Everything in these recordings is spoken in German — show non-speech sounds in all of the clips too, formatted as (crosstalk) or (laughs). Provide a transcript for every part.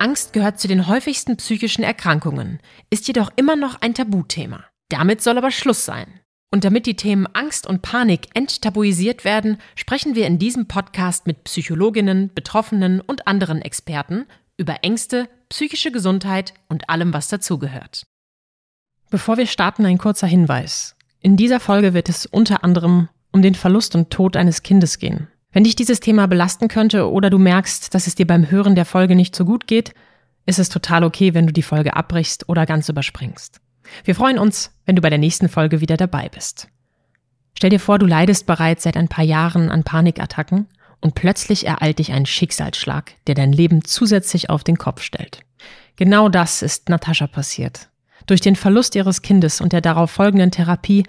Angst gehört zu den häufigsten psychischen Erkrankungen, ist jedoch immer noch ein Tabuthema. Damit soll aber Schluss sein. Und damit die Themen Angst und Panik enttabuisiert werden, sprechen wir in diesem Podcast mit Psychologinnen, Betroffenen und anderen Experten über Ängste, psychische Gesundheit und allem, was dazugehört. Bevor wir starten, ein kurzer Hinweis. In dieser Folge wird es unter anderem um den Verlust und Tod eines Kindes gehen. Wenn dich dieses Thema belasten könnte oder du merkst, dass es dir beim Hören der Folge nicht so gut geht, ist es total okay, wenn du die Folge abbrichst oder ganz überspringst. Wir freuen uns, wenn du bei der nächsten Folge wieder dabei bist. Stell dir vor, du leidest bereits seit ein paar Jahren an Panikattacken und plötzlich ereilt dich ein Schicksalsschlag, der dein Leben zusätzlich auf den Kopf stellt. Genau das ist Natascha passiert. Durch den Verlust ihres Kindes und der darauf folgenden Therapie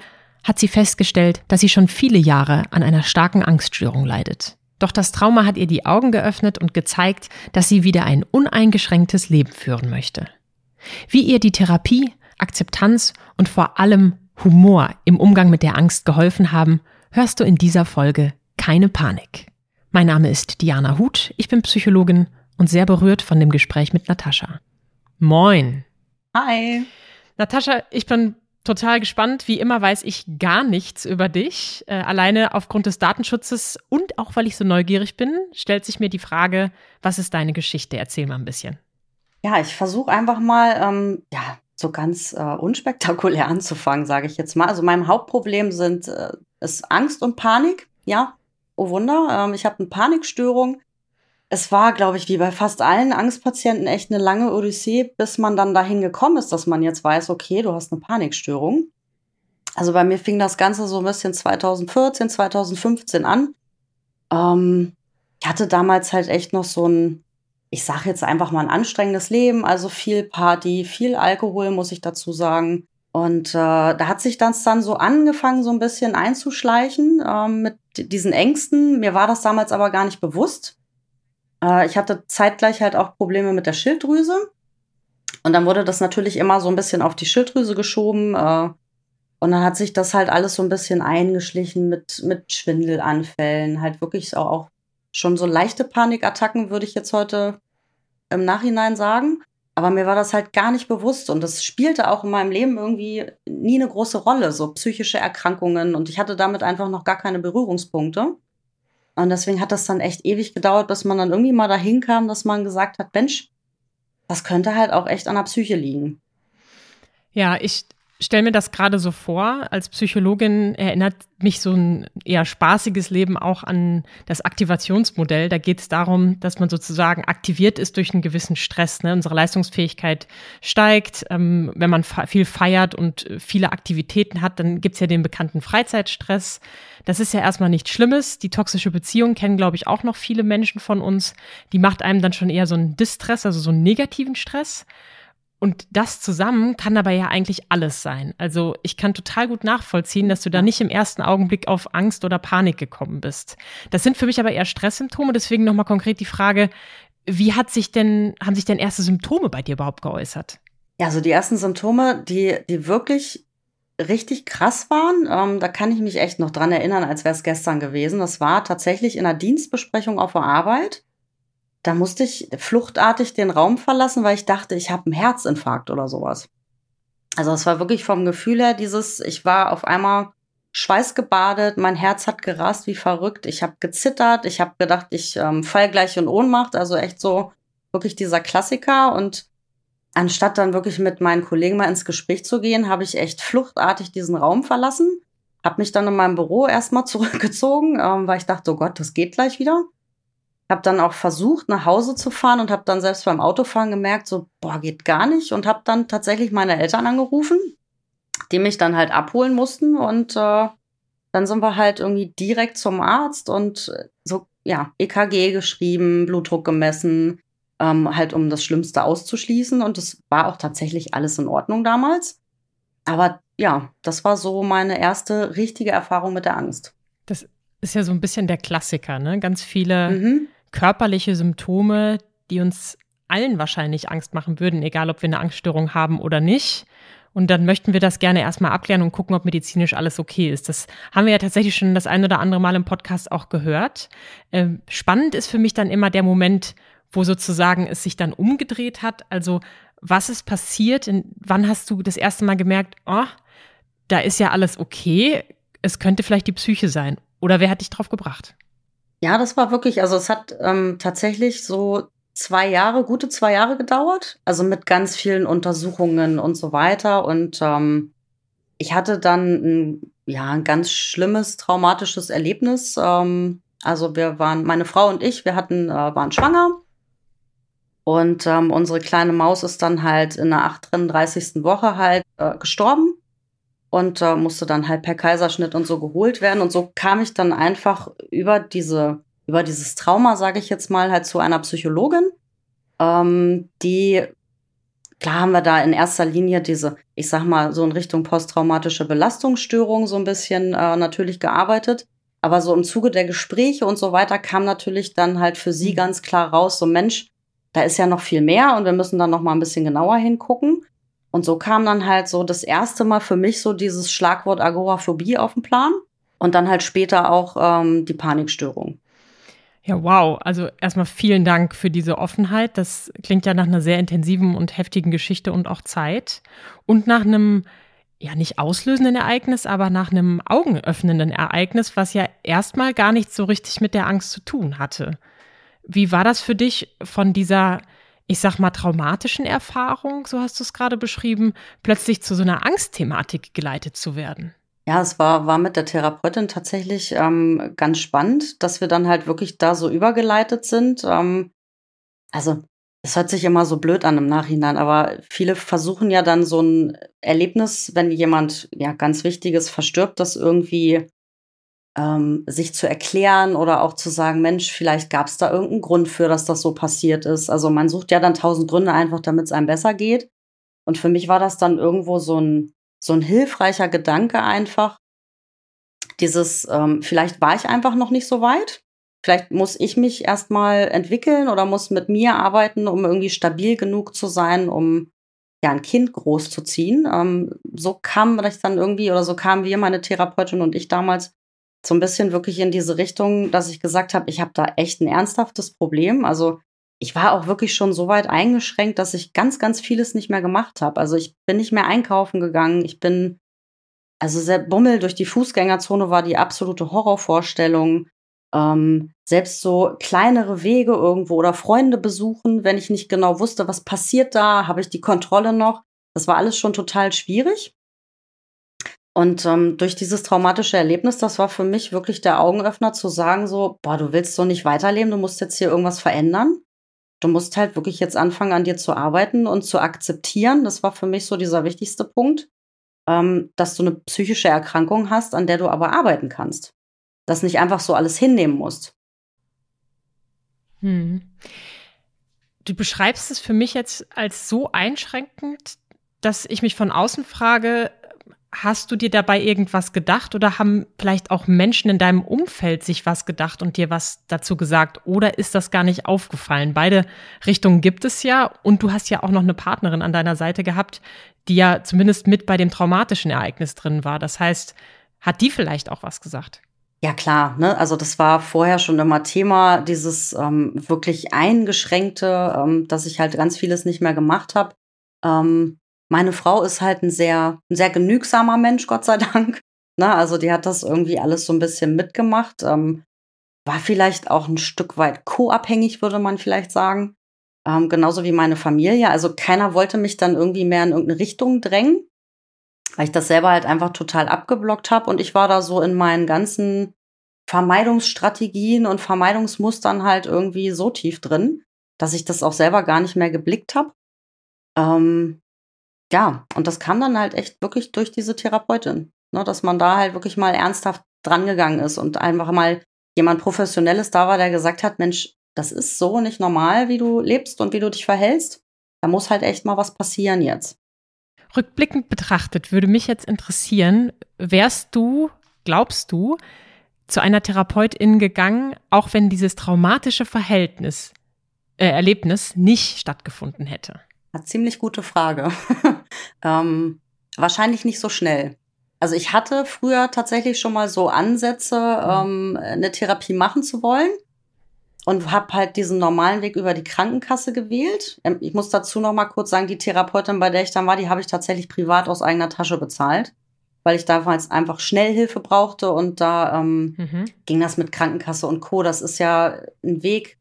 hat sie festgestellt, dass sie schon viele Jahre an einer starken Angststörung leidet. Doch das Trauma hat ihr die Augen geöffnet und gezeigt, dass sie wieder ein uneingeschränktes Leben führen möchte. Wie ihr die Therapie, Akzeptanz und vor allem Humor im Umgang mit der Angst geholfen haben, hörst du in dieser Folge keine Panik. Mein Name ist Diana Huth, ich bin Psychologin und sehr berührt von dem Gespräch mit Natascha. Moin. Hi. Natascha, ich bin total gespannt. Wie immer weiß ich gar nichts über dich. Äh, alleine aufgrund des Datenschutzes und auch weil ich so neugierig bin, stellt sich mir die Frage, was ist deine Geschichte? Erzähl mal ein bisschen. Ja, ich versuche einfach mal, ähm, ja, so ganz äh, unspektakulär (laughs) anzufangen, sage ich jetzt mal. Also mein Hauptproblem sind äh, ist Angst und Panik. Ja, oh Wunder. Ähm, ich habe eine Panikstörung es war, glaube ich, wie bei fast allen Angstpatienten echt eine lange Odyssee, bis man dann dahin gekommen ist, dass man jetzt weiß, okay, du hast eine Panikstörung. Also bei mir fing das Ganze so ein bisschen 2014, 2015 an. Ähm, ich hatte damals halt echt noch so ein, ich sag jetzt einfach mal ein anstrengendes Leben, also viel Party, viel Alkohol, muss ich dazu sagen. Und äh, da hat sich das dann so angefangen, so ein bisschen einzuschleichen ähm, mit diesen Ängsten. Mir war das damals aber gar nicht bewusst. Äh, ich hatte zeitgleich halt auch Probleme mit der Schilddrüse. Und dann wurde das natürlich immer so ein bisschen auf die Schilddrüse geschoben. Äh, und dann hat sich das halt alles so ein bisschen eingeschlichen mit, mit Schwindelanfällen. Halt wirklich auch, auch schon so leichte Panikattacken, würde ich jetzt heute im Nachhinein sagen. Aber mir war das halt gar nicht bewusst und das spielte auch in meinem Leben irgendwie nie eine große Rolle, so psychische Erkrankungen. Und ich hatte damit einfach noch gar keine Berührungspunkte. Und deswegen hat das dann echt ewig gedauert, bis man dann irgendwie mal dahin kam, dass man gesagt hat, Mensch, das könnte halt auch echt an der Psyche liegen. Ja, ich stelle mir das gerade so vor. Als Psychologin erinnert mich so ein eher spaßiges Leben auch an das Aktivationsmodell. Da geht es darum, dass man sozusagen aktiviert ist durch einen gewissen Stress. Ne? Unsere Leistungsfähigkeit steigt. Ähm, wenn man viel feiert und viele Aktivitäten hat, dann gibt es ja den bekannten Freizeitstress. Das ist ja erstmal nichts Schlimmes. Die toxische Beziehung kennen, glaube ich, auch noch viele Menschen von uns. Die macht einem dann schon eher so einen Distress, also so einen negativen Stress. Und das zusammen kann aber ja eigentlich alles sein. Also ich kann total gut nachvollziehen, dass du da nicht im ersten Augenblick auf Angst oder Panik gekommen bist. Das sind für mich aber eher Stresssymptome. Deswegen nochmal konkret die Frage, wie hat sich denn, haben sich denn erste Symptome bei dir überhaupt geäußert? Ja, also die ersten Symptome, die, die wirklich richtig krass waren, ähm, da kann ich mich echt noch dran erinnern, als wäre es gestern gewesen. Das war tatsächlich in einer Dienstbesprechung auf der Arbeit da musste ich fluchtartig den Raum verlassen, weil ich dachte, ich habe einen Herzinfarkt oder sowas. Also es war wirklich vom Gefühl her dieses, ich war auf einmal schweißgebadet, mein Herz hat gerast wie verrückt, ich habe gezittert, ich habe gedacht, ich ähm, fall gleich in Ohnmacht, also echt so wirklich dieser Klassiker und anstatt dann wirklich mit meinen Kollegen mal ins Gespräch zu gehen, habe ich echt fluchtartig diesen Raum verlassen, habe mich dann in meinem Büro erstmal (laughs) zurückgezogen, ähm, weil ich dachte, oh Gott, das geht gleich wieder habe dann auch versucht, nach Hause zu fahren und habe dann selbst beim Autofahren gemerkt, so, boah, geht gar nicht. Und habe dann tatsächlich meine Eltern angerufen, die mich dann halt abholen mussten. Und äh, dann sind wir halt irgendwie direkt zum Arzt und so, ja, EKG geschrieben, Blutdruck gemessen. ähm, halt um das Schlimmste auszuschließen. Und es war auch tatsächlich alles in Ordnung damals. Aber ja, das war so meine erste richtige Erfahrung mit der Angst. Das ist ja so ein bisschen der Klassiker, ne? Ganz viele mhm. Körperliche Symptome, die uns allen wahrscheinlich Angst machen würden, egal ob wir eine Angststörung haben oder nicht. Und dann möchten wir das gerne erstmal abklären und gucken, ob medizinisch alles okay ist. Das haben wir ja tatsächlich schon das ein oder andere Mal im Podcast auch gehört. Ähm, spannend ist für mich dann immer der Moment, wo sozusagen es sich dann umgedreht hat. Also was ist passiert? In, wann hast du das erste Mal gemerkt, oh, da ist ja alles okay, es könnte vielleicht die Psyche sein? Oder wer hat dich drauf gebracht? Ja, das war wirklich, also es hat ähm, tatsächlich so zwei Jahre, gute zwei Jahre gedauert, also mit ganz vielen Untersuchungen und so weiter. Und ähm, ich hatte dann ein, ja ein ganz schlimmes traumatisches Erlebnis. Ähm, also wir waren, meine Frau und ich, wir hatten, äh, waren schwanger. Und ähm, unsere kleine Maus ist dann halt in der 38. Woche halt äh, gestorben und äh, musste dann halt per Kaiserschnitt und so geholt werden. Und so kam ich dann einfach über diese über dieses Trauma, sage ich jetzt mal, halt zu einer Psychologin, ähm, die, klar haben wir da in erster Linie diese, ich sag mal, so in Richtung posttraumatische Belastungsstörung so ein bisschen äh, natürlich gearbeitet. Aber so im Zuge der Gespräche und so weiter kam natürlich dann halt für sie mhm. ganz klar raus, so Mensch, da ist ja noch viel mehr und wir müssen dann noch mal ein bisschen genauer hingucken. Und so kam dann halt so das erste Mal für mich so dieses Schlagwort Agoraphobie auf den Plan und dann halt später auch ähm, die Panikstörung. Ja, wow. Also erstmal vielen Dank für diese Offenheit. Das klingt ja nach einer sehr intensiven und heftigen Geschichte und auch Zeit. Und nach einem, ja, nicht auslösenden Ereignis, aber nach einem augenöffnenden Ereignis, was ja erstmal gar nichts so richtig mit der Angst zu tun hatte. Wie war das für dich von dieser, ich sag mal, traumatischen Erfahrung, so hast du es gerade beschrieben, plötzlich zu so einer Angstthematik geleitet zu werden? Ja, es war, war mit der Therapeutin tatsächlich ähm, ganz spannend, dass wir dann halt wirklich da so übergeleitet sind. Ähm, also, es hört sich immer so blöd an im Nachhinein, aber viele versuchen ja dann so ein Erlebnis, wenn jemand ja ganz Wichtiges verstirbt, das irgendwie ähm, sich zu erklären oder auch zu sagen, Mensch, vielleicht gab es da irgendeinen Grund für, dass das so passiert ist. Also man sucht ja dann tausend Gründe einfach, damit es einem besser geht. Und für mich war das dann irgendwo so ein so ein hilfreicher Gedanke einfach. Dieses, ähm, vielleicht war ich einfach noch nicht so weit. Vielleicht muss ich mich erstmal entwickeln oder muss mit mir arbeiten, um irgendwie stabil genug zu sein, um ja ein Kind großzuziehen. Ähm, so kam ich dann irgendwie oder so kamen wir, meine Therapeutin und ich damals so ein bisschen wirklich in diese Richtung, dass ich gesagt habe, ich habe da echt ein ernsthaftes Problem. Also ich war auch wirklich schon so weit eingeschränkt, dass ich ganz, ganz vieles nicht mehr gemacht habe. Also ich bin nicht mehr einkaufen gegangen. Ich bin, also der Bummel durch die Fußgängerzone war die absolute Horrorvorstellung. Ähm, selbst so kleinere Wege irgendwo oder Freunde besuchen, wenn ich nicht genau wusste, was passiert da, habe ich die Kontrolle noch. Das war alles schon total schwierig. Und ähm, durch dieses traumatische Erlebnis, das war für mich wirklich der Augenöffner zu sagen, so, boah, du willst so nicht weiterleben, du musst jetzt hier irgendwas verändern. Du musst halt wirklich jetzt anfangen, an dir zu arbeiten und zu akzeptieren. Das war für mich so dieser wichtigste Punkt, ähm, dass du eine psychische Erkrankung hast, an der du aber arbeiten kannst. Dass nicht einfach so alles hinnehmen musst. Hm. Du beschreibst es für mich jetzt als so einschränkend, dass ich mich von außen frage, Hast du dir dabei irgendwas gedacht oder haben vielleicht auch Menschen in deinem Umfeld sich was gedacht und dir was dazu gesagt? Oder ist das gar nicht aufgefallen? Beide Richtungen gibt es ja und du hast ja auch noch eine Partnerin an deiner Seite gehabt, die ja zumindest mit bei dem traumatischen Ereignis drin war. Das heißt, hat die vielleicht auch was gesagt? Ja klar, ne? Also das war vorher schon immer Thema, dieses ähm, wirklich eingeschränkte, ähm, dass ich halt ganz vieles nicht mehr gemacht habe. Ähm, meine Frau ist halt ein sehr, ein sehr genügsamer Mensch, Gott sei Dank. (laughs) Na, also die hat das irgendwie alles so ein bisschen mitgemacht. Ähm, war vielleicht auch ein Stück weit co-abhängig, würde man vielleicht sagen. Ähm, genauso wie meine Familie. Also keiner wollte mich dann irgendwie mehr in irgendeine Richtung drängen, weil ich das selber halt einfach total abgeblockt habe. Und ich war da so in meinen ganzen Vermeidungsstrategien und Vermeidungsmustern halt irgendwie so tief drin, dass ich das auch selber gar nicht mehr geblickt habe. Ähm, ja, und das kam dann halt echt wirklich durch diese Therapeutin, ne, dass man da halt wirklich mal ernsthaft drangegangen ist und einfach mal jemand Professionelles da war, der gesagt hat, Mensch, das ist so nicht normal, wie du lebst und wie du dich verhältst. Da muss halt echt mal was passieren jetzt. Rückblickend betrachtet würde mich jetzt interessieren, wärst du, glaubst du, zu einer Therapeutin gegangen, auch wenn dieses traumatische Verhältnis, äh, Erlebnis nicht stattgefunden hätte? Eine ziemlich gute Frage. (laughs) ähm, wahrscheinlich nicht so schnell. Also ich hatte früher tatsächlich schon mal so Ansätze, ähm, eine Therapie machen zu wollen und habe halt diesen normalen Weg über die Krankenkasse gewählt. Ähm, ich muss dazu noch mal kurz sagen, die Therapeutin, bei der ich dann war, die habe ich tatsächlich privat aus eigener Tasche bezahlt, weil ich damals einfach Schnellhilfe brauchte und da ähm, mhm. ging das mit Krankenkasse und Co. Das ist ja ein Weg.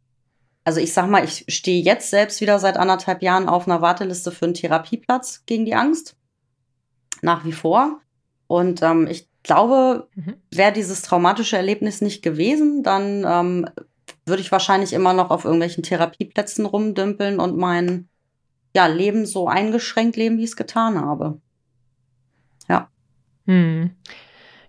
Also ich sag mal, ich stehe jetzt selbst wieder seit anderthalb Jahren auf einer Warteliste für einen Therapieplatz gegen die Angst. Nach wie vor. Und ähm, ich glaube, mhm. wäre dieses traumatische Erlebnis nicht gewesen, dann ähm, würde ich wahrscheinlich immer noch auf irgendwelchen Therapieplätzen rumdümpeln und mein ja, Leben so eingeschränkt leben, wie ich es getan habe. Ja. Hm.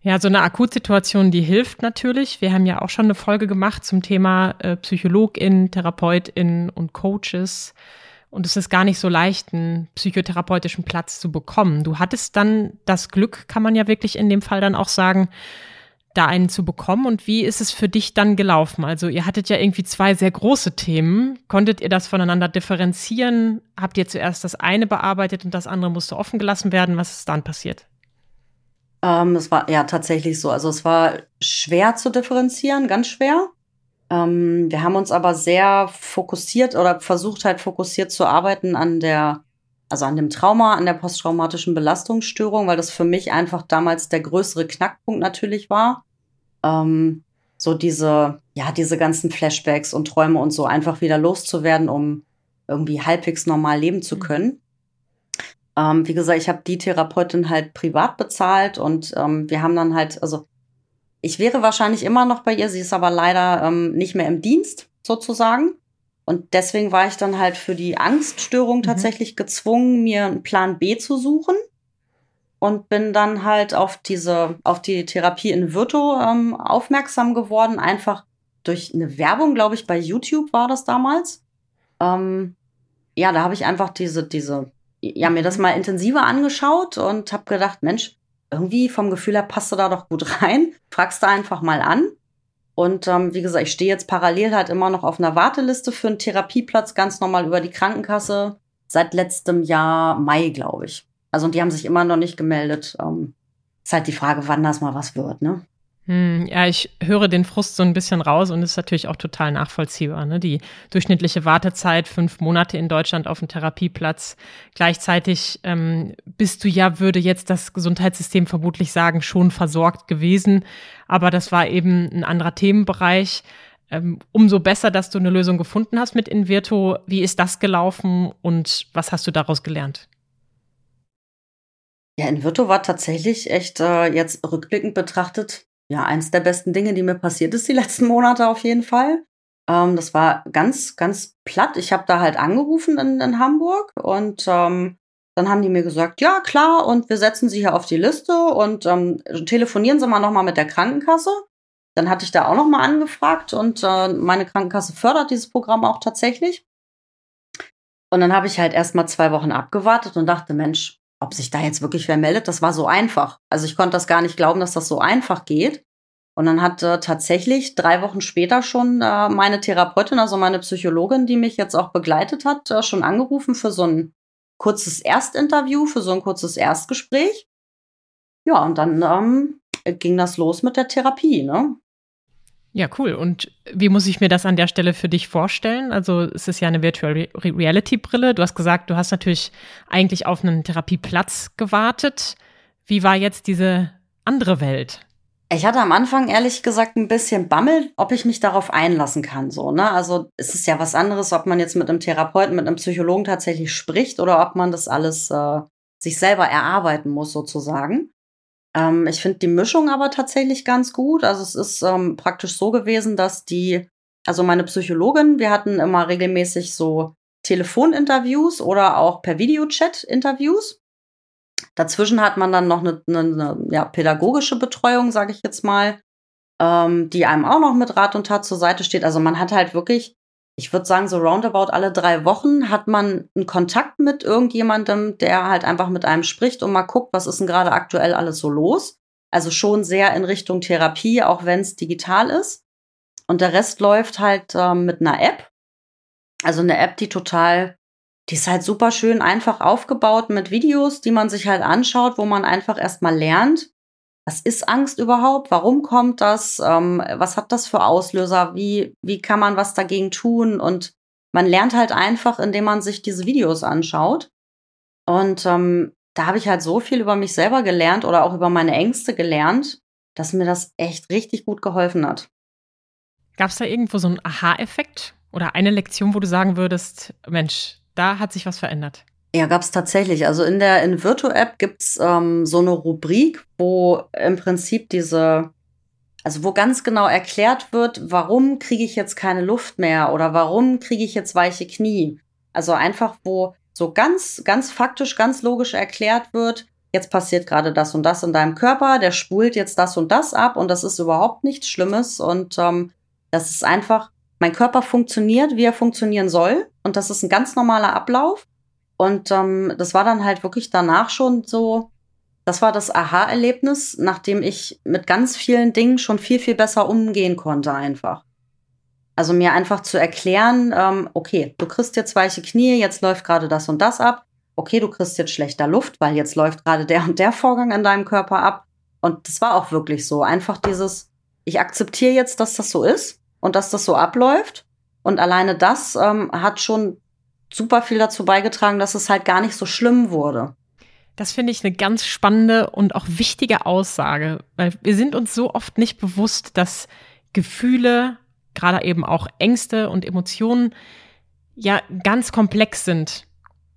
Ja, so eine Akutsituation, die hilft natürlich. Wir haben ja auch schon eine Folge gemacht zum Thema äh, PsychologInnen, TherapeutInnen und Coaches. Und es ist gar nicht so leicht, einen psychotherapeutischen Platz zu bekommen. Du hattest dann das Glück, kann man ja wirklich in dem Fall dann auch sagen, da einen zu bekommen. Und wie ist es für dich dann gelaufen? Also ihr hattet ja irgendwie zwei sehr große Themen. Konntet ihr das voneinander differenzieren? Habt ihr zuerst das eine bearbeitet und das andere musste offen gelassen werden? Was ist dann passiert? Ähm, es war ja tatsächlich so. Also es war schwer zu differenzieren, ganz schwer. Ähm, wir haben uns aber sehr fokussiert oder versucht halt fokussiert zu arbeiten an der, also an dem Trauma, an der posttraumatischen Belastungsstörung, weil das für mich einfach damals der größere Knackpunkt natürlich war. Ähm, so diese, ja, diese ganzen Flashbacks und Träume und so einfach wieder loszuwerden, um irgendwie halbwegs normal leben zu mhm. können. Ähm, wie gesagt, ich habe die Therapeutin halt privat bezahlt und ähm, wir haben dann halt, also ich wäre wahrscheinlich immer noch bei ihr, sie ist aber leider ähm, nicht mehr im Dienst sozusagen. Und deswegen war ich dann halt für die Angststörung mhm. tatsächlich gezwungen, mir einen Plan B zu suchen. Und bin dann halt auf diese, auf die Therapie in Virto ähm, aufmerksam geworden, einfach durch eine Werbung, glaube ich, bei YouTube war das damals. Ähm, ja, da habe ich einfach diese, diese, ja, mir das mal intensiver angeschaut und habe gedacht, Mensch, irgendwie vom Gefühl her passt du da doch gut (laughs) rein. Fragst du einfach mal an. Und ähm, wie gesagt, ich stehe jetzt parallel halt immer noch auf einer Warteliste für einen Therapieplatz, ganz normal über die Krankenkasse, seit letztem Jahr Mai, glaube ich. Also und die haben sich immer noch nicht gemeldet. Ähm, ist halt die Frage, wann das mal was wird, ne? Hm, ja, ich höre den Frust so ein bisschen raus und ist natürlich auch total nachvollziehbar. Ne? Die durchschnittliche Wartezeit, fünf Monate in Deutschland auf dem Therapieplatz. Gleichzeitig ähm, bist du ja, würde jetzt das Gesundheitssystem vermutlich sagen, schon versorgt gewesen. Aber das war eben ein anderer Themenbereich. Ähm, umso besser, dass du eine Lösung gefunden hast mit Invirto. Wie ist das gelaufen und was hast du daraus gelernt? Ja, Invirto war tatsächlich echt äh, jetzt rückblickend betrachtet ja, eins der besten Dinge, die mir passiert ist die (laughs) letzten Monate auf jeden Fall. Ähm, das war ganz, ganz platt. Ich habe da halt angerufen in, in Hamburg und ähm, dann haben die mir gesagt, ja klar, und wir setzen sie hier auf die Liste und ähm, telefonieren Sie mal nochmal mit der Krankenkasse. Dann hatte ich da auch nochmal angefragt und äh, meine Krankenkasse fördert dieses Programm auch tatsächlich. Und dann habe ich halt erst mal zwei Wochen abgewartet und dachte, Mensch, ob sich da jetzt wirklich wer meldet, das war so einfach. Also ich konnte das gar nicht glauben, dass das so einfach geht. Und dann hat äh, tatsächlich drei Wochen später schon äh, meine Therapeutin, also meine Psychologin, die mich jetzt auch begleitet hat, äh, schon angerufen für so ein kurzes Erstinterview, für so ein kurzes Erstgespräch. Ja, und dann ähm, ging das los mit der Therapie, ne? Ja, cool. Und wie muss ich mir das an der Stelle für dich vorstellen? Also es ist ja eine Virtual Reality Brille. Du hast gesagt, du hast natürlich eigentlich auf einen Therapieplatz gewartet. Wie war jetzt diese andere Welt? Ich hatte am Anfang ehrlich gesagt ein bisschen Bammel, ob ich mich darauf einlassen kann. So, ne? Also es ist ja was anderes, ob man jetzt mit einem Therapeuten, mit einem Psychologen tatsächlich spricht oder ob man das alles äh, sich selber erarbeiten muss, sozusagen. Ähm, ich finde die Mischung aber tatsächlich ganz gut. Also es ist ähm, praktisch so gewesen, dass die, also meine Psychologin, wir hatten immer regelmäßig so Telefoninterviews oder auch per Videochat Interviews. Dazwischen hat man dann noch eine, eine, eine ja, pädagogische Betreuung, sage ich jetzt mal, ähm, die einem auch noch mit Rat und Tat zur Seite steht. Also man hat halt wirklich ich würde sagen, so roundabout alle drei Wochen hat man einen Kontakt mit irgendjemandem, der halt einfach mit einem spricht und mal guckt, was ist denn gerade aktuell alles so los. Also schon sehr in Richtung Therapie, auch wenn es digital ist. Und der Rest läuft halt ähm, mit einer App. Also eine App, die total, die ist halt super schön einfach aufgebaut mit Videos, die man sich halt anschaut, wo man einfach erstmal lernt, was ist Angst überhaupt? Warum kommt das? Ähm, was hat das für Auslöser? Wie, wie kann man was dagegen tun? Und man lernt halt einfach, indem man sich diese Videos anschaut. Und ähm, da habe ich halt so viel über mich selber gelernt oder auch über meine Ängste gelernt, dass mir das echt richtig gut geholfen hat. Gab es da irgendwo so einen Aha-Effekt oder eine Lektion, wo du sagen würdest, Mensch, da hat sich was verändert? Ja, gab es tatsächlich. Also in der Invirtu-App gibt's ähm, so eine Rubrik, wo im Prinzip diese, also wo ganz genau erklärt wird, warum kriege ich jetzt keine Luft mehr oder warum kriege ich jetzt weiche Knie. Also einfach, wo so ganz, ganz faktisch, ganz logisch erklärt wird, jetzt passiert gerade das und das in deinem Körper, der spult jetzt das und das ab und das ist überhaupt nichts Schlimmes und ähm, das ist einfach, mein Körper funktioniert, wie er funktionieren soll und das ist ein ganz normaler Ablauf und ähm, das war dann halt wirklich danach schon so, das war das Aha-Erlebnis, nachdem ich mit ganz vielen Dingen schon viel, viel besser umgehen konnte einfach. Also mir einfach zu erklären, ähm, okay, du kriegst jetzt weiche Knie, jetzt läuft gerade das und das ab. Okay, du kriegst jetzt schlechter Luft, weil jetzt läuft gerade der und der Vorgang in deinem Körper ab. Und das war auch wirklich so. Einfach dieses, ich akzeptiere jetzt, dass das so ist und dass das so abläuft. Und alleine das ähm, hat schon super viel dazu beigetragen, dass es halt gar nicht so schlimm wurde. Das finde ich eine ganz spannende und auch wichtige Aussage, weil wir sind uns so oft nicht bewusst, dass Gefühle, gerade eben auch Ängste und Emotionen, ja ganz komplex sind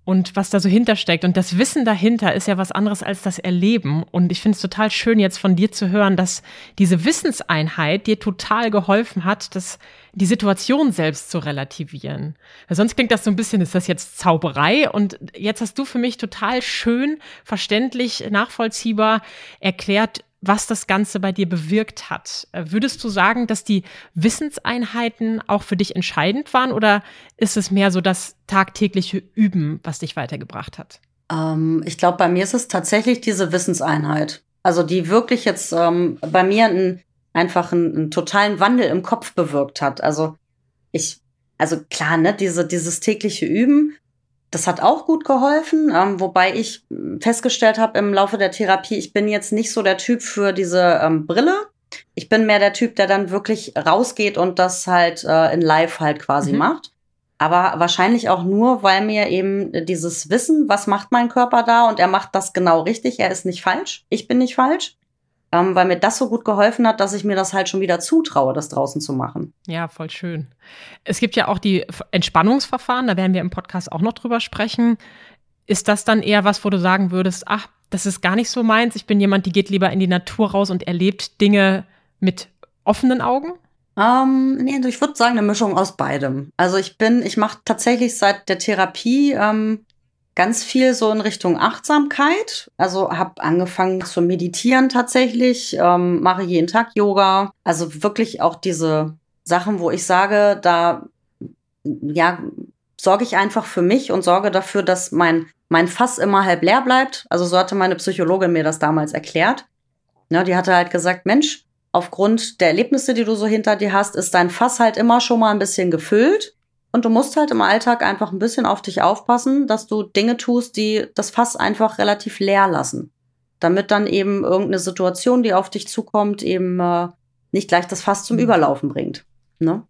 und was da so hintersteckt. Und das Wissen dahinter ist ja was anderes als das Erleben. Und ich finde es total schön, jetzt von dir zu hören, dass diese Wissenseinheit dir total geholfen hat, dass die Situation selbst zu relativieren. Weil sonst klingt das so ein bisschen, ist das jetzt Zauberei? Und jetzt hast du für mich total schön, verständlich, nachvollziehbar erklärt, was das Ganze bei dir bewirkt hat. Äh, würdest du sagen, dass die Wissenseinheiten auch für dich entscheidend waren oder ist es mehr so das tagtägliche Üben, was dich weitergebracht hat? Ähm, ich glaube, bei mir ist es tatsächlich diese Wissenseinheit. Also die wirklich jetzt ähm, bei mir ein, einfach einen, einen totalen Wandel im Kopf bewirkt hat. Also ich, also klar, ne, diese, dieses tägliche Üben, das hat auch gut geholfen, ähm, wobei ich festgestellt habe im Laufe der Therapie, ich bin jetzt nicht so der Typ für diese ähm, Brille. Ich bin mehr der Typ, der dann wirklich rausgeht und das halt äh, in Live halt quasi mhm. macht. Aber wahrscheinlich auch nur, weil mir eben dieses Wissen, was macht mein Körper da und er macht das genau richtig, er ist nicht falsch, ich bin nicht falsch ähm, weil mir das so gut geholfen hat, dass ich mir das halt schon wieder zutraue, das draußen zu machen. Ja, voll schön. Es gibt ja auch die Entspannungsverfahren, da werden wir im Podcast auch noch drüber sprechen. Ist das dann eher was, wo du sagen würdest, ach, das ist gar nicht so meins, ich bin jemand, die geht lieber in die Natur raus und erlebt Dinge mit offenen Augen? Ähm, nee, ich würde sagen, eine Mischung aus beidem. Also ich bin, ich mache tatsächlich seit der Therapie ähm, ganz viel so in Richtung Achtsamkeit. Also habe angefangen zu meditieren tatsächlich, ähm, mache jeden Tag Yoga. Also wirklich auch diese Sachen, wo ich sage, da ja sorge ich einfach für mich und sorge dafür, dass mein mein Fass immer halb leer bleibt. Also so hatte meine Psychologin mir das damals erklärt. Ne, die hatte halt gesagt, Mensch, aufgrund der Erlebnisse, die du so hinter dir hast, ist dein Fass halt immer schon mal ein bisschen gefüllt. Und du musst halt im Alltag einfach ein bisschen auf dich aufpassen, dass du Dinge tust, die das Fass einfach relativ leer lassen. Damit dann eben irgendeine Situation, die auf dich zukommt, eben äh, nicht gleich das Fass zum mhm. Überlaufen bringt. Ne?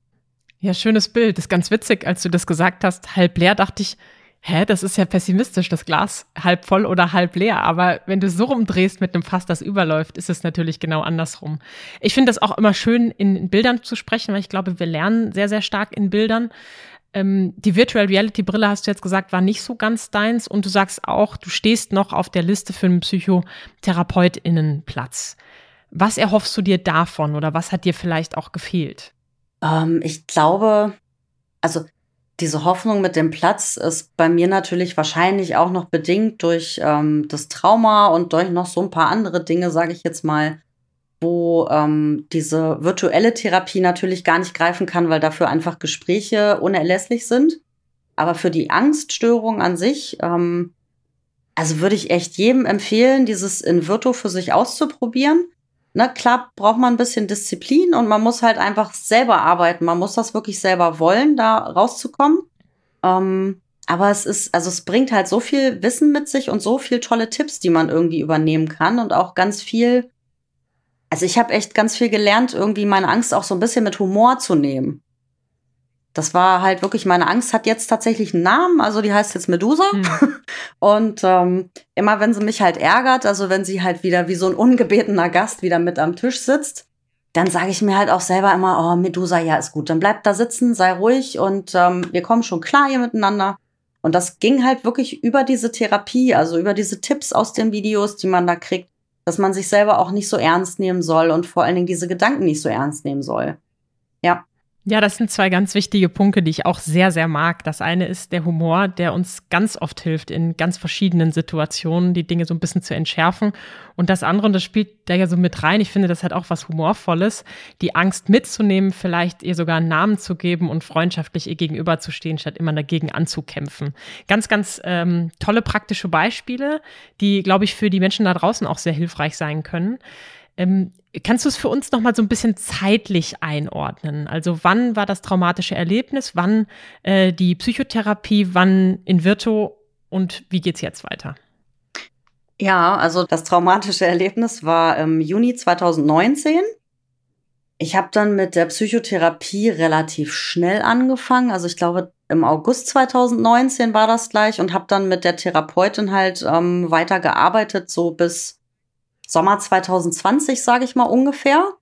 Ja, schönes Bild. Das ist ganz witzig, als du das gesagt hast, halb leer, dachte ich, hä, das ist ja pessimistisch, das Glas halb voll oder halb leer. Aber wenn du so rumdrehst mit einem Fass, das überläuft, ist es natürlich genau andersrum. Ich finde das auch immer schön, in Bildern zu sprechen, weil ich glaube, wir lernen sehr, sehr stark in Bildern. Ähm, die Virtual Reality Brille, hast du jetzt gesagt, war nicht so ganz deins und du sagst auch, du stehst noch auf der Liste für einen Psychotherapeutinnenplatz. Was erhoffst du dir davon oder was hat dir vielleicht auch gefehlt? Ähm, ich glaube, also diese Hoffnung mit dem Platz ist bei mir natürlich wahrscheinlich auch noch bedingt durch ähm, das Trauma und durch noch so ein paar andere Dinge, sage ich jetzt mal, wo ähm, diese virtuelle Therapie natürlich gar nicht greifen kann, weil dafür einfach Gespräche unerlässlich sind. Aber für die Angststörung an sich, ähm, also würde ich echt jedem empfehlen, dieses in Virtu für sich auszuprobieren. Ne, klar braucht man ein bisschen Disziplin und man muss halt einfach selber arbeiten. Man muss das wirklich selber wollen, da rauszukommen. Ähm, aber es ist, also es bringt halt so viel Wissen mit sich und so viel tolle Tipps, die man irgendwie übernehmen kann und auch ganz viel. Also ich habe echt ganz viel gelernt, irgendwie meine Angst auch so ein bisschen mit Humor zu nehmen. Das war halt wirklich, meine Angst hat jetzt tatsächlich einen Namen, also die heißt jetzt Medusa. Hm. (laughs) Und ähm, immer wenn sie mich halt ärgert, also wenn sie halt wieder wie so ein ungebetener Gast wieder mit am Tisch sitzt, dann sage ich mir halt auch selber immer, oh, Medusa, ja, ist gut, dann bleib da sitzen, sei ruhig und ähm, wir kommen schon klar hier miteinander. Und das ging halt wirklich über diese Therapie, also über diese Tipps aus den Videos, die man da kriegt, dass man sich selber auch nicht so ernst nehmen soll und vor allen Dingen diese Gedanken nicht so ernst nehmen soll. Ja. Ja, das sind zwei ganz wichtige Punkte, die ich auch sehr, sehr mag. Das eine ist der Humor, der uns ganz oft hilft, in ganz verschiedenen Situationen die Dinge so ein bisschen zu entschärfen. Und das andere, und das spielt da ja so mit rein, ich finde, das hat auch was Humorvolles, die Angst mitzunehmen, vielleicht ihr sogar einen Namen zu geben und freundschaftlich ihr gegenüberzustehen, statt immer dagegen anzukämpfen. Ganz, ganz ähm, tolle praktische Beispiele, die, glaube ich, für die Menschen da draußen auch sehr hilfreich sein können. Ähm, kannst du es für uns noch mal so ein bisschen zeitlich einordnen? Also wann war das traumatische Erlebnis, wann äh, die Psychotherapie, wann in Virtu und wie geht's jetzt weiter? Ja, also das traumatische Erlebnis war im Juni 2019. Ich habe dann mit der Psychotherapie relativ schnell angefangen. Also ich glaube, im August 2019 war das gleich und habe dann mit der Therapeutin halt ähm, weiter gearbeitet, so bis Sommer 2020, sage ich mal ungefähr,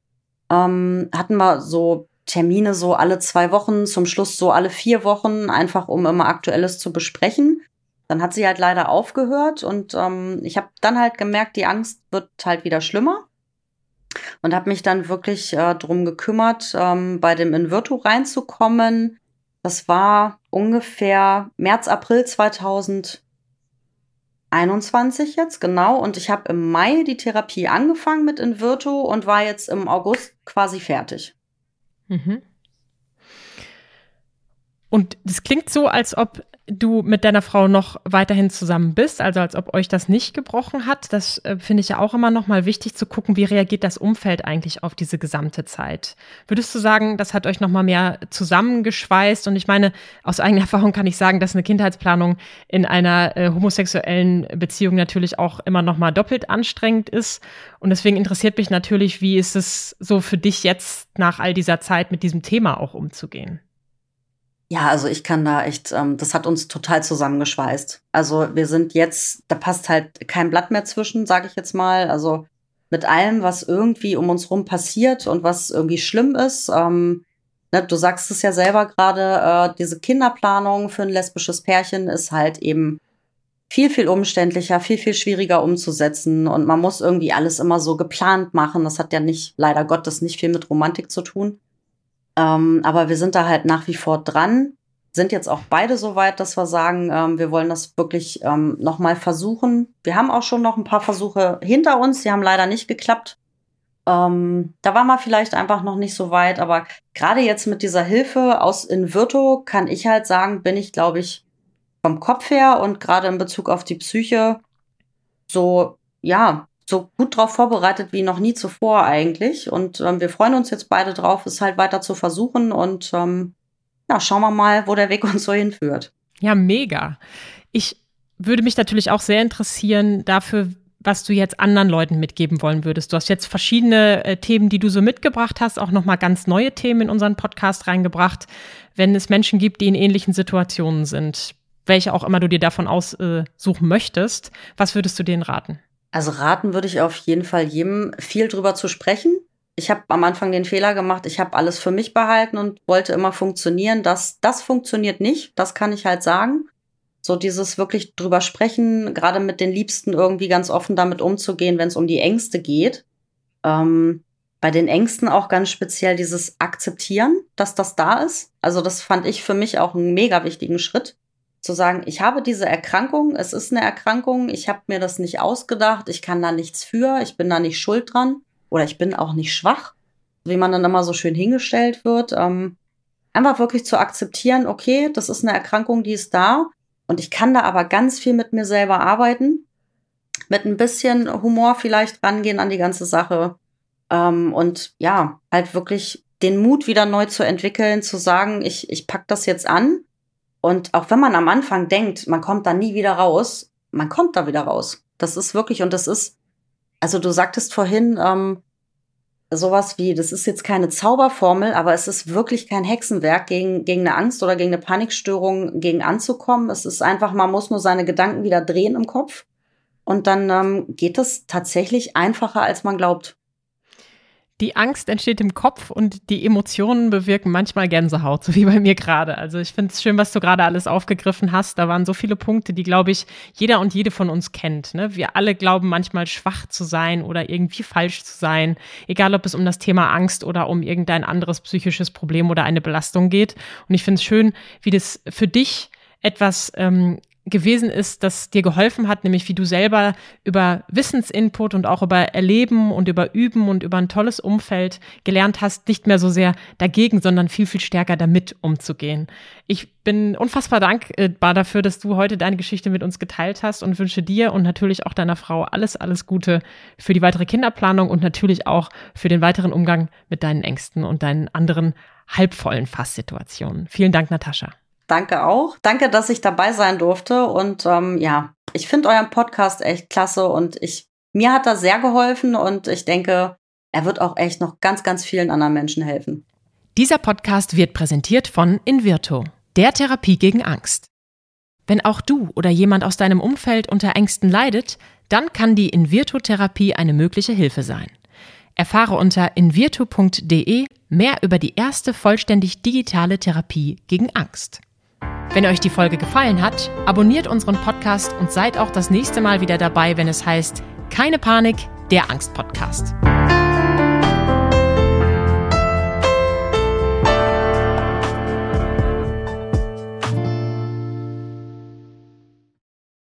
ähm, hatten wir so Termine so alle zwei Wochen, zum Schluss so alle vier Wochen, einfach um immer Aktuelles zu besprechen. Dann hat sie halt leider aufgehört und ähm, ich habe dann halt gemerkt, die Angst wird halt wieder schlimmer und habe mich dann wirklich äh, drum gekümmert, ähm, bei dem Invirtu reinzukommen. Das war ungefähr März, April 2020. 21 jetzt, genau. Und ich habe im Mai die Therapie angefangen mit Invirtu und war jetzt im August quasi fertig. Mhm. Und das klingt so, als ob du mit deiner Frau noch weiterhin zusammen bist, also als ob euch das nicht gebrochen hat. Das äh, finde ich ja auch immer noch mal wichtig zu gucken, wie reagiert das Umfeld eigentlich auf diese gesamte Zeit. Würdest du sagen, das hat euch noch mal mehr zusammengeschweißt? Und ich meine, aus eigener (laughs) Erfahrung kann ich sagen, dass eine Kindheitsplanung in einer äh, homosexuellen Beziehung natürlich auch immer noch mal doppelt anstrengend ist. Und deswegen interessiert mich natürlich, wie ist es so für dich jetzt nach all dieser Zeit mit diesem Thema auch umzugehen? Ja, also ich kann da echt, ähm, das hat uns total zusammengeschweißt. Also wir sind jetzt, da passt halt kein Blatt mehr zwischen, sage ich jetzt mal. Also mit allem, was irgendwie um uns rum passiert und was irgendwie schlimm ist. Ähm, ne, du sagst es ja selber gerade, äh, diese Kinderplanung für ein lesbisches Pärchen ist halt eben viel, viel umständlicher, viel, viel schwieriger umzusetzen. Und man muss irgendwie alles immer so geplant machen. Das hat ja nicht, leider Gottes, nicht viel mit Romantik zu tun. Ähm, aber wir sind da halt nach wie vor dran, sind jetzt auch beide so weit, dass wir sagen, ähm, wir wollen das wirklich ähm, nochmal versuchen. Wir haben auch schon noch ein paar Versuche hinter uns, die haben leider nicht geklappt. Ähm, da war man vielleicht einfach noch nicht so weit, aber gerade jetzt mit dieser Hilfe aus Invirto kann ich halt sagen, bin ich, glaube ich, vom Kopf her und gerade in Bezug auf die Psyche so, ja, so gut drauf vorbereitet wie noch nie zuvor eigentlich. Und ähm, wir freuen uns jetzt beide drauf, es halt weiter zu versuchen. Und ähm, ja, schauen wir mal, wo der Weg (laughs) uns so hinführt. Ja, mega. Ich würde mich natürlich auch sehr interessieren dafür, was du jetzt anderen Leuten mitgeben wollen würdest. Du hast jetzt verschiedene äh, Themen, die du so mitgebracht hast, auch nochmal ganz neue Themen in unseren Podcast reingebracht. Wenn es Menschen gibt, die in ähnlichen Situationen sind, welche auch immer du dir davon aussuchen äh, möchtest, was würdest du denen raten? Also raten würde ich auf jeden Fall jedem, viel drüber zu sprechen. Ich habe am Anfang den Fehler gemacht, ich habe alles für mich behalten und wollte immer funktionieren. Das, das funktioniert nicht, das kann ich halt sagen. So dieses wirklich drüber sprechen, gerade mit den Liebsten irgendwie ganz offen damit umzugehen, wenn es um die Ängste geht. Ähm, bei den Ängsten auch ganz speziell dieses Akzeptieren, dass das da ist. Also das fand ich für mich auch einen mega wichtigen Schritt zu sagen, ich habe diese Erkrankung, es ist eine Erkrankung, ich habe mir das nicht ausgedacht, ich kann da nichts für, ich bin da nicht schuld dran. oder ich bin auch nicht schwach, wie man dann immer so schön hingestellt wird. Ähm, einfach wirklich zu akzeptieren, okay, das ist eine Erkrankung, die ist da und ich kann da aber ganz viel mit mir selber arbeiten, mit ein bisschen Humor vielleicht rangehen an die ganze Sache ähm, und ja, halt wirklich den Mut wieder neu zu entwickeln, zu sagen, ich, ich pack das jetzt an. Und auch wenn man am Anfang denkt, man kommt da nie wieder raus, man kommt da wieder raus. Das ist wirklich, und das ist, also du sagtest vorhin, ähm, sowas wie, das ist jetzt keine Zauberformel, aber es ist wirklich kein Hexenwerk, gegen, gegen eine Angst oder gegen eine Panikstörung gegen anzukommen. Es ist einfach, man muss nur seine Gedanken wieder drehen im Kopf. Und dann ähm, geht es tatsächlich einfacher, als man glaubt. Die Angst entsteht im Kopf und die Emotionen bewirken manchmal Gänsehaut, (laughs) so wie bei mir gerade. Also ich finde es schön, was du gerade alles aufgegriffen hast. Da waren so viele Punkte, die, glaube ich, jeder und jede von uns kennt. Ne? Wir alle glauben manchmal schwach zu sein oder irgendwie falsch zu sein, egal ob es um das Thema Angst oder um irgendein anderes psychisches Problem oder eine Belastung geht. Und ich finde es schön, wie das für dich etwas ähm, gewesen ist, das dir geholfen hat, nämlich wie du selber über Wissensinput und auch über Erleben und über Üben und über ein tolles Umfeld gelernt hast, nicht mehr so sehr dagegen, sondern viel, viel stärker damit umzugehen. Ich bin unfassbar dankbar dafür, dass du heute deine Geschichte mit uns geteilt hast und wünsche dir und natürlich auch deiner Frau alles, alles Gute für die weitere Kinderplanung und natürlich auch für den weiteren Umgang mit deinen Ängsten und deinen anderen halbvollen Fasssituationen. Vielen Dank, Natascha. Danke auch. Danke, dass ich dabei sein durfte. Und ähm, ja, ich finde euren Podcast echt klasse und ich, mir hat das sehr geholfen und ich denke, er wird auch echt noch ganz, ganz vielen anderen Menschen helfen. Dieser Podcast wird präsentiert von Invirto, der Therapie gegen Angst. Wenn auch du oder jemand aus deinem Umfeld unter Ängsten leidet, dann kann die Invirto-Therapie eine mögliche Hilfe sein. Erfahre unter invirto.de mehr über die erste vollständig digitale Therapie gegen Angst. Wenn euch die Folge gefallen hat, abonniert unseren Podcast und seid auch das nächste Mal wieder dabei, wenn es heißt, keine Panik, der Angst-Podcast.